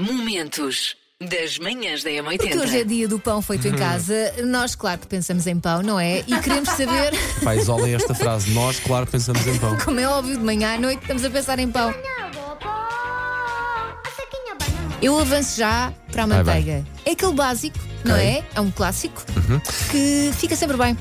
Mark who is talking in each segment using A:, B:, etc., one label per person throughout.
A: Momentos das manhãs da
B: Porque hoje é
A: M80.
B: dia do pão feito em casa. Nós, claro que pensamos em pão, não é? E queremos saber,
C: Pá, isolem esta frase. Nós, claro, pensamos em pão.
B: como é óbvio, de manhã à noite estamos a pensar em pão. Eu avanço já para a
C: Vai, vai.
B: manteiga. É aquele básico, não
C: Ok.
B: é? É um clássico
C: Uhum.
B: que fica sempre bem.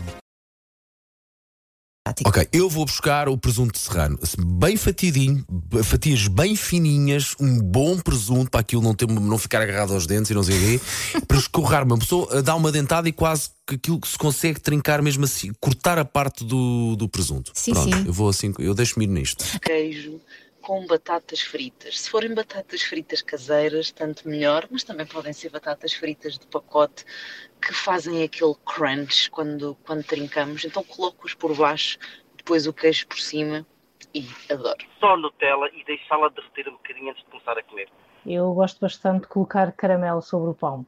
C: Ok, eu vou buscar o presunto serrano. Bem fatiadinho, b- fatias bem fininhas, um bom presunto para aquilo não, ter, não ficar agarrado aos dentes e não sei o quê. para escorrar uma pessoa, dá uma dentada e quase que aquilo que se consegue trincar mesmo assim, cortar a parte do, do presunto.
B: Sim,
C: Pronto,
B: sim.
C: eu vou assim, eu deixo-me ir nisto.
D: queijo com batatas fritas. Se forem batatas fritas caseiras, tanto melhor, mas também podem ser batatas fritas de pacote que fazem aquele crunch quando, quando trincamos. Então coloco-os por baixo, depois o queijo por cima e adoro.
E: só Nutella e deixá-la derreter um bocadinho antes de começar a comer.
F: Eu gosto bastante de colocar caramelo sobre o pão.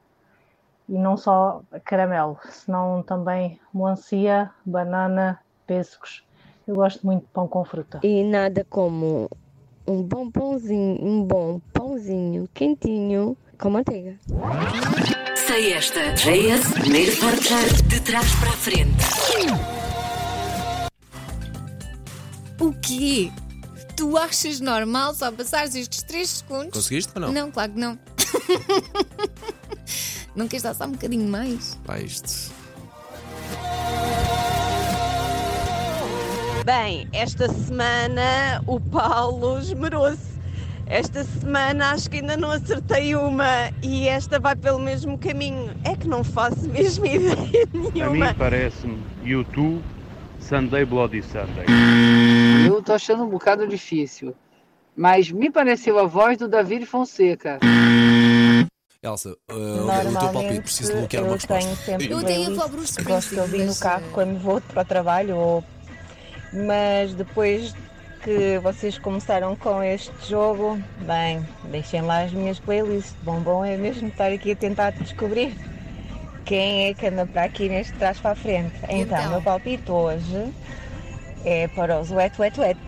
F: E não só caramelo, senão também melancia, banana, pêssegos. Eu gosto muito de pão com fruta.
G: E nada como um bom pãozinho, um bom pãozinho quentinho com manteiga.
A: Sei esta. JS, primeiro portar de trás para a frente.
B: O quê? Tu achas normal só passares estes 3 segundos?
C: Conseguiste ou não?
B: Não, claro que não. não queres dar só um bocadinho mais?
C: Pá, isto.
H: Bem, esta semana o Paulo esmerou-se. Esta semana acho que ainda não acertei uma e esta vai pelo mesmo caminho. É que não faço mesmo ideia
I: A
H: nenhuma.
I: mim parece-me YouTube Sunday Bloody Sunday.
J: Eu tô achando um bocado difícil. Mas me pareceu a voz do David Fonseca.
C: Elsa, uh, o teu palpite, preciso de bloquear uma
F: eu
C: resposta.
F: tenho sempre
B: Eu até ia
F: playlist
B: para o Bruce
F: que gosto de ouvir no carro quando vou para o trabalho. Ou... Mas depois que vocês começaram com este jogo, bem, deixem lá as minhas playlists. Bom, bom é mesmo estar aqui a tentar descobrir quem é que anda para aqui neste trás para a frente. Então,
B: Então?
F: meu palpite hoje é para os Wet Wet Wet.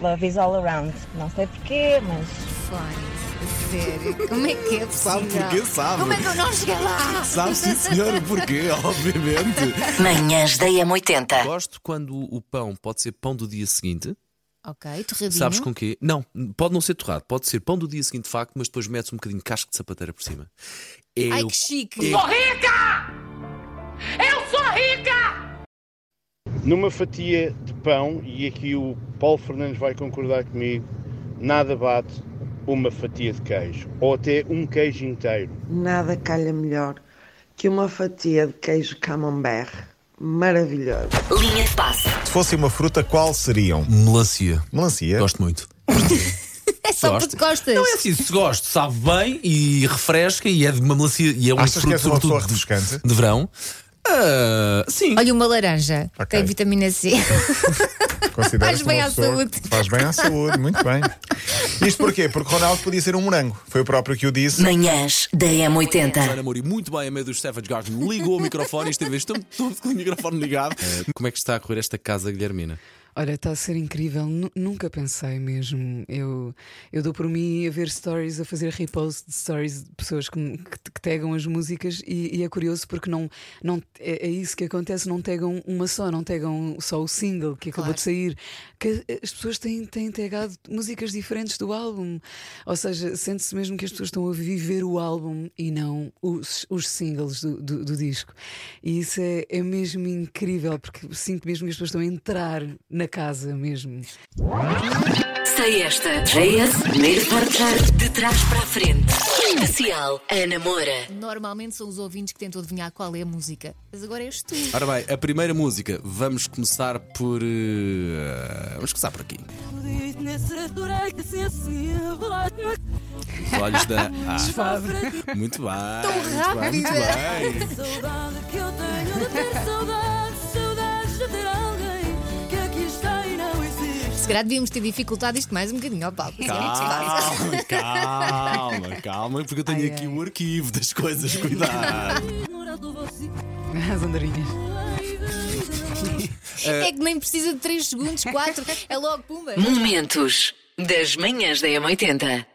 F: Love is all around. Não sei porquê, mas
B: sério. Como é que é possível?
C: Sabe porquê? Sabe.
B: Como é que eu não cheguei lá?
C: Sabe sim, senhor, o porquê, obviamente.
A: Manhãs da M80.
C: Gosto quando o pão pode ser pão do dia seguinte.
B: Ok, torradinho.
C: Sabes com quê? Não, pode não ser torrado, pode ser pão do dia seguinte de facto, mas depois metes um bocadinho de casco de sapateira por cima. É
B: Ai,
C: o-
B: que chique.
C: é-
I: Numa fatia de pão, e aqui o Paulo Fernandes vai concordar comigo, nada bate uma fatia de queijo, ou até um queijo inteiro.
J: Nada calha melhor que uma fatia de queijo camembert. Maravilhoso.
A: Linha de passe.
K: Se fosse uma fruta, qual seriam?
C: Melancia.
K: Melancia?
C: Gosto muito.
B: É só
C: Gosto.
B: porque gostas.
C: Não é assim, se gosto, sabe bem e refresca e é de uma melancia e é um
K: Achas que
C: fruto
K: és uma
C: sobretudo
K: pessoa
C: de,
K: refrescante?
C: de verão. Ah, sim.
B: Olha, uma laranja.
K: Ok.
B: Tem vitamina C. Faz bem
K: uma
B: à saúde.
K: Faz bem à saúde, muito bem. Isto porquê? Porque Ronaldo podia ser um morango. Foi o próprio que o disse.
A: Manhãs da M80.
C: Ana Mouri, muito bem, a meio dos Savage Garden, ligou o microfone e esteve estou todo com o microfone ligado. Como é que está a correr esta casa, Guilhermina?
L: Olha, está a ser incrível. Nu- nunca pensei mesmo. Eu, eu dou por mim a ver stories, a fazer repost de stories de pessoas que, que, que tagam as músicas e, e é curioso porque não, não é, é isso que acontece, não tagam uma só, não tagam só o single que acabou
B: Claro.
L: de sair. Que as pessoas têm, têm tagado músicas diferentes do álbum. Ou seja, sente-se mesmo que as pessoas estão a viver o álbum e não os, os singles do, do, do disco. E isso é, é mesmo incrível porque sinto mesmo que as pessoas estão a entrar na casa mesmo.
A: Sei esta. JS, primeiro portar de trás para a frente. Especial Ana Moura.
B: Normalmente são os ouvintes que tentam adivinhar qual é a música. Mas agora és tu.
C: Ora bem, a primeira música, vamos começar por. eh, vamos começar por aqui. Os olhos da. Ah, muito bem.
B: Tão
C: muito bem. Muito bem.
B: Se calhar devíamos ter dificultado isto mais um bocadinho, ó Paulo.
C: Calma, calma, calma, porque eu tenho
L: Ai,
C: aqui
L: ai.
C: o arquivo das coisas, cuidado.
L: As andorinhas.
B: É que nem precisa de 3 segundos, 4, é logo pumba.
A: Momentos das manhãs da M80.